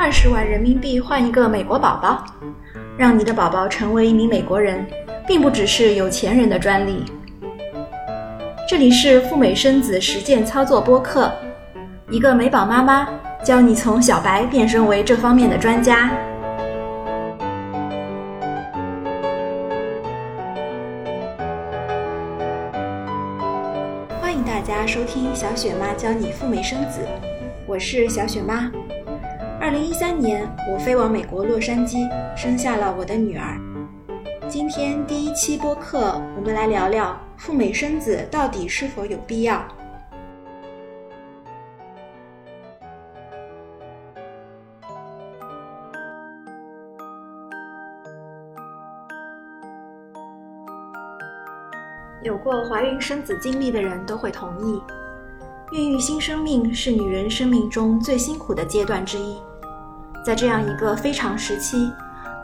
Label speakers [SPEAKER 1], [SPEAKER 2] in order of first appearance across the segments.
[SPEAKER 1] 二十万人民币换一个美国宝宝，让你的宝宝成为一名美国人，并不只是有钱人的专利。这里是赴美生子实践操作播客，一个美宝妈妈教你从小白变身为这方面的专家。欢迎大家收听小雪妈教你赴美生子，我是小雪妈。二零一三年，我飞往美国洛杉矶，生下了我的女儿。今天第一期播客，我们来聊聊赴美生子到底是否有必要。有过怀孕生子经历的人都会同意，孕育新生命是女人生命中最辛苦的阶段之一。在这样一个非常时期，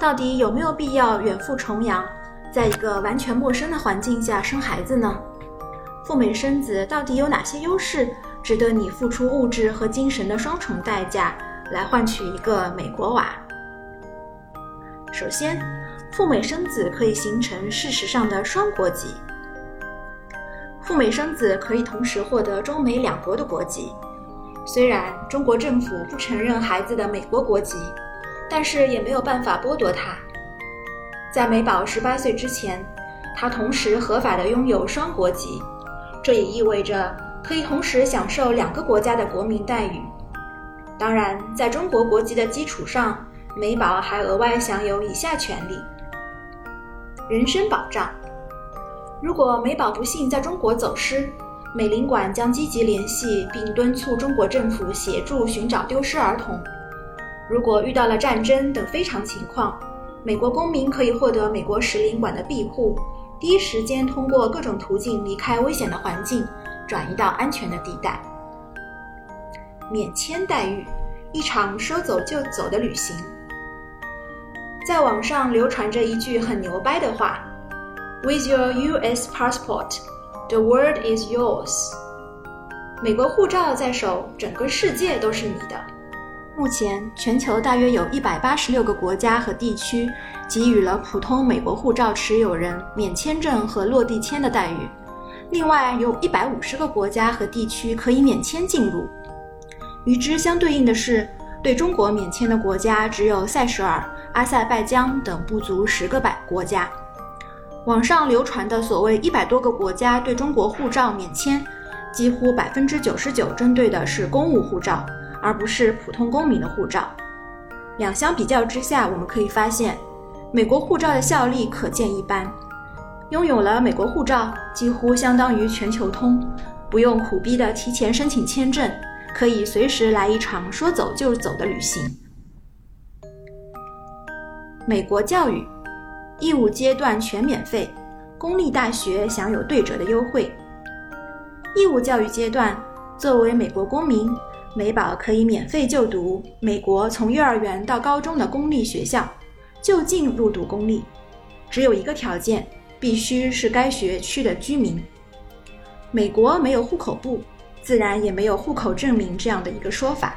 [SPEAKER 1] 到底有没有必要远赴重洋，在一个完全陌生的环境下生孩子呢？赴美生子到底有哪些优势，值得你付出物质和精神的双重代价来换取一个美国娃？首先，赴美生子可以形成事实上的双国籍。赴美生子可以同时获得中美两国的国籍，虽然中国政府不承认孩子的美国国籍，但是也没有办法剥夺他。在美宝十八岁之前，他同时合法的拥有双国籍，这也意味着可以同时享受两个国家的国民待遇。当然，在中国国籍的基础上，美宝还额外享有以下权利：人身保障。如果美宝不幸在中国走失，美领馆将积极联系并敦促中国政府协助寻找丢失儿童。如果遇到了战争等非常情况，美国公民可以获得美国使领馆的庇护，第一时间通过各种途径离开危险的环境，转移到安全的地带。免签待遇，一场说走就走的旅行。在网上流传着一句很牛掰的话。With your U.S. passport, the world is yours. 美国护照在手，整个世界都是你的。目前，全球大约有一百八十六个国家和地区给予了普通美国护照持有人免签证和落地签的待遇。另外，有一百五十个国家和地区可以免签进入。与之相对应的是，对中国免签的国家只有塞舌尔、阿塞拜疆等不足十个百国家。网上流传的所谓一百多个国家对中国护照免签，几乎百分之九十九针对的是公务护照，而不是普通公民的护照。两相比较之下，我们可以发现，美国护照的效力可见一斑。拥有了美国护照，几乎相当于全球通，不用苦逼的提前申请签证，可以随时来一场说走就走的旅行。美国教育。义务阶段全免费，公立大学享有对折的优惠。义务教育阶段，作为美国公民，美宝可以免费就读美国从幼儿园到高中的公立学校，就近入读公立。只有一个条件，必须是该学区的居民。美国没有户口簿，自然也没有户口证明这样的一个说法。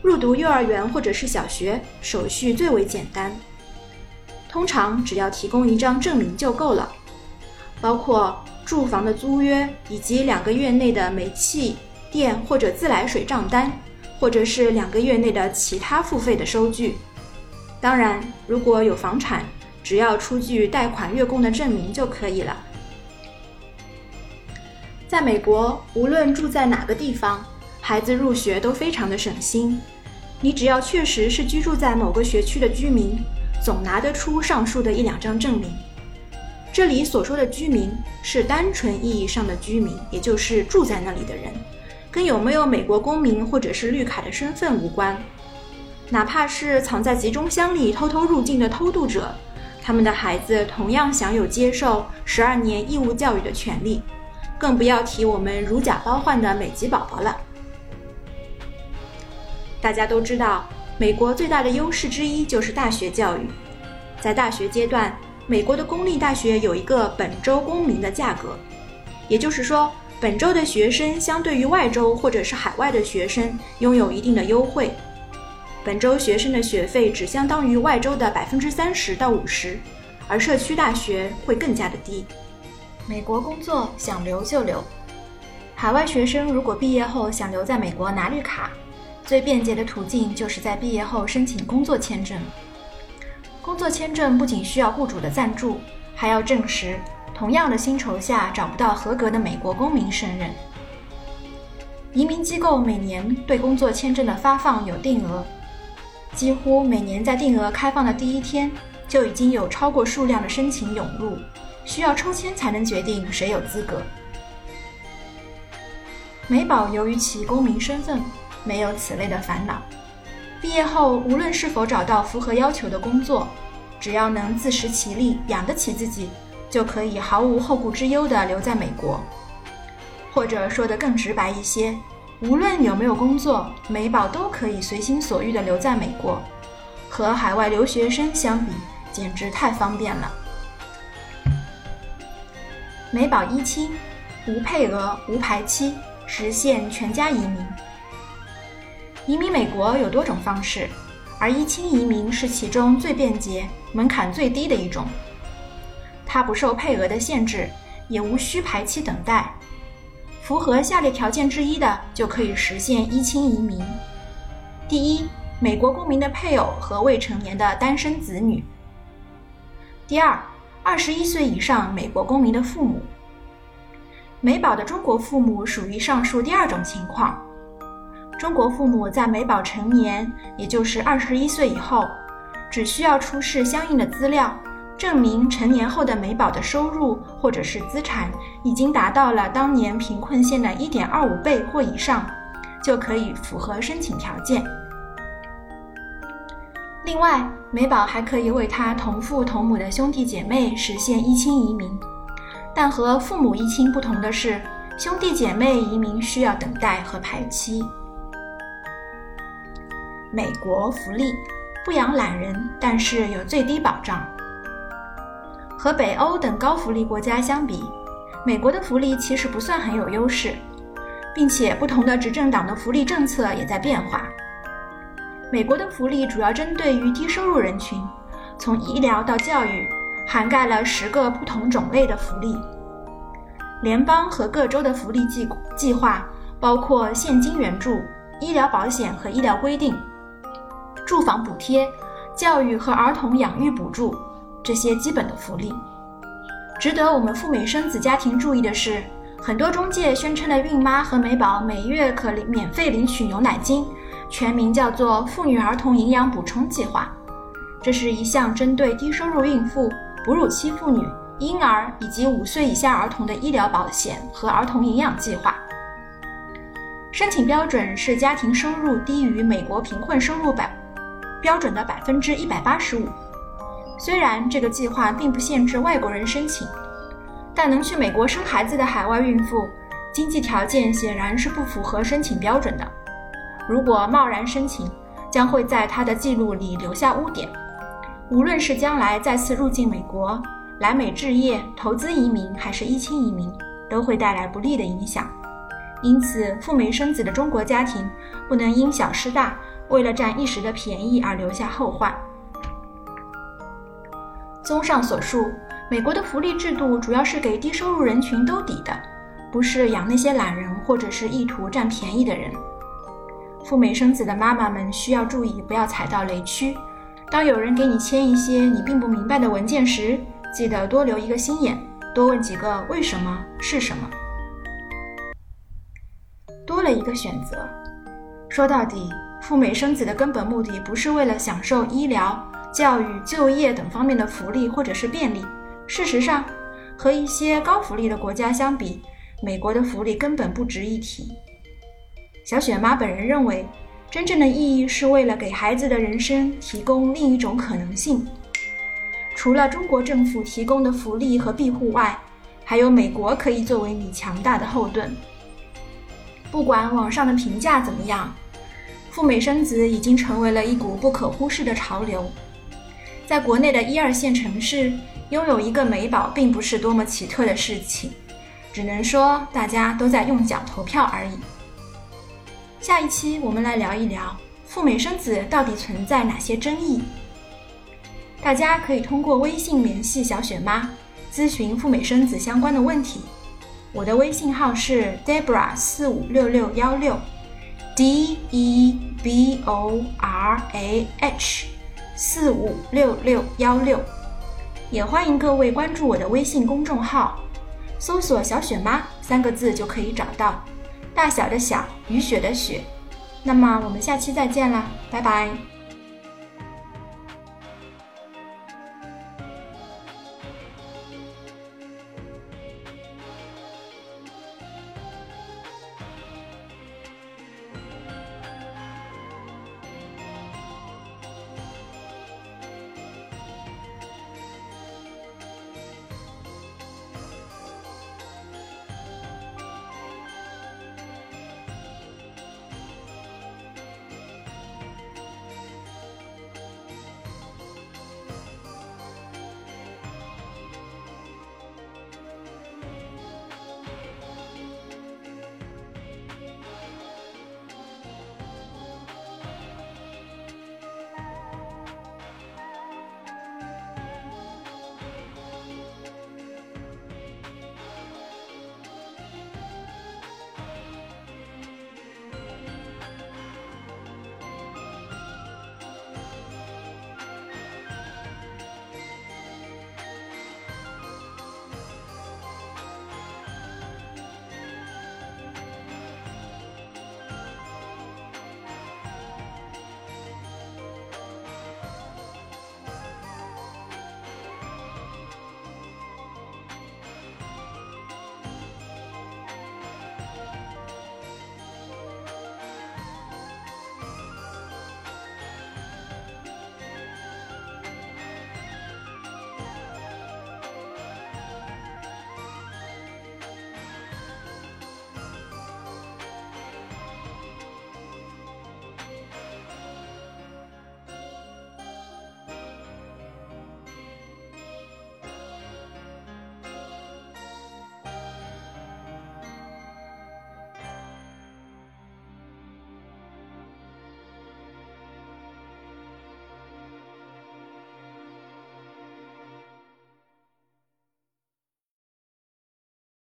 [SPEAKER 1] 入读幼儿园或者是小学，手续最为简单。通常只要提供一张证明就够了，包括住房的租约以及两个月内的煤气电或者自来水账单，或者是两个月内的其他付费的收据。当然，如果有房产，只要出具贷款月供的证明就可以了。在美国，无论住在哪个地方，孩子入学都非常的省心。你只要确实是居住在某个学区的居民。总拿得出上述的一两张证明。这里所说的居民是单纯意义上的居民，也就是住在那里的人，跟有没有美国公民或者是绿卡的身份无关。哪怕是藏在集中箱里偷偷入境的偷渡者，他们的孩子同样享有接受十二年义务教育的权利。更不要提我们如假包换的美籍宝宝了。大家都知道。美国最大的优势之一就是大学教育。在大学阶段，美国的公立大学有一个本州公民的价格，也就是说，本州的学生相对于外州或者是海外的学生拥有一定的优惠。本州学生的学费只相当于外州的百分之三十到五十，而社区大学会更加的低。美国工作想留就留，海外学生如果毕业后想留在美国拿绿卡，最便捷的途径就是在毕业后申请工作签证。工作签证不仅需要雇主的赞助，还要证实同样的薪酬下找不到合格的美国公民胜任。移民机构每年对工作签证的发放有定额，几乎每年在定额开放的第一天就已经有超过数量的申请涌入，需要抽签才能决定谁有资格。美宝由于其公民身份，没有此类的烦恼。毕业后无论是否找到符合要求的工作，只要能自食其力，养得起自己，就可以毫无后顾之忧地留在美国。或者说得更直白一些，无论有没有工作，美宝都可以随心所欲地留在美国。和海外留学生相比，简直太方便了。美宝一亲，无配额、无排期，实现全家移民。移民美国有多种方式，而一亲移民是其中最便捷、门槛最低的一种。它不受配额的限制，也无需排期等待。符合下列条件之一的，就可以实现一亲移民：第一，美国公民的配偶和未成年的单身子女；第二，二十一岁以上美国公民的父母。美宝的中国父母属于上述第二种情况。中国父母在美宝成年，也就是二十一岁以后，只需要出示相应的资料。证明成年后的美宝的收入或者是资产已经达到了当年贫困线的1.25倍或以上，就可以符合申请条件。另外，美宝还可以为他同父同母的兄弟姐妹实现一亲移民，但和父母一亲不同的是，兄弟姐妹移民需要等待和排期。美国福利不养懒人，但是有最低保障。和北欧等高福利国家相比，美国的福利其实不算很有优势，并且不同的执政党的福利政策也在变化。美国的福利主要针对于低收入人群，从医疗到教育，涵盖了十个不同种类的福利。联邦和各州的福利计计划包括现金援助、医疗保险和医疗规定、住房补贴、教育和儿童养育补助。这些基本的福利，值得我们赴美生子家庭注意的是，很多中介宣称的孕妈和美宝每月可领免费领取牛奶金，全名叫做妇女儿童营养补充计划。这是一项针对低收入孕妇、哺乳期妇女、婴儿以及五岁以下儿童的医疗保险和儿童营养计划。申请标准是家庭收入低于美国贫困收入百标准的百分之一百八十五。虽然这个计划并不限制外国人申请，但能去美国生孩子的海外孕妇，经济条件显然是不符合申请标准的。如果贸然申请，将会在他的记录里留下污点。无论是将来再次入境美国、来美置业、投资移民，还是一亲移民，都会带来不利的影响。因此，赴美生子的中国家庭不能因小失大，为了占一时的便宜而留下后患。综上所述，美国的福利制度主要是给低收入人群兜底的，不是养那些懒人或者是意图占便宜的人。赴美生子的妈妈们需要注意，不要踩到雷区。当有人给你签一些你并不明白的文件时，记得多留一个心眼，多问几个为什么是什么。多了一个选择。说到底，赴美生子的根本目的不是为了享受医疗。教育、就业等方面的福利或者是便利，事实上，和一些高福利的国家相比，美国的福利根本不值一提。小雪妈本人认为，真正的意义是为了给孩子的人生提供另一种可能性。除了中国政府提供的福利和庇护外，还有美国可以作为你强大的后盾。不管网上的评价怎么样，赴美生子已经成为了一股不可忽视的潮流。在国内的一二线城市，拥有一个美宝并不是多么奇特的事情，只能说大家都在用脚投票而已。下一期我们来聊一聊赴美生子到底存在哪些争议？大家可以通过微信联系小雪妈，咨询赴美生子相关的问题。我的微信号是 Debra 四五六六幺六，D E B O R A H 四五六六幺六。也欢迎各位关注我的微信公众号，搜索“小雪妈”三个字就可以找到。大小的小，雨雪的雪。那么我们下期再见啦，拜拜。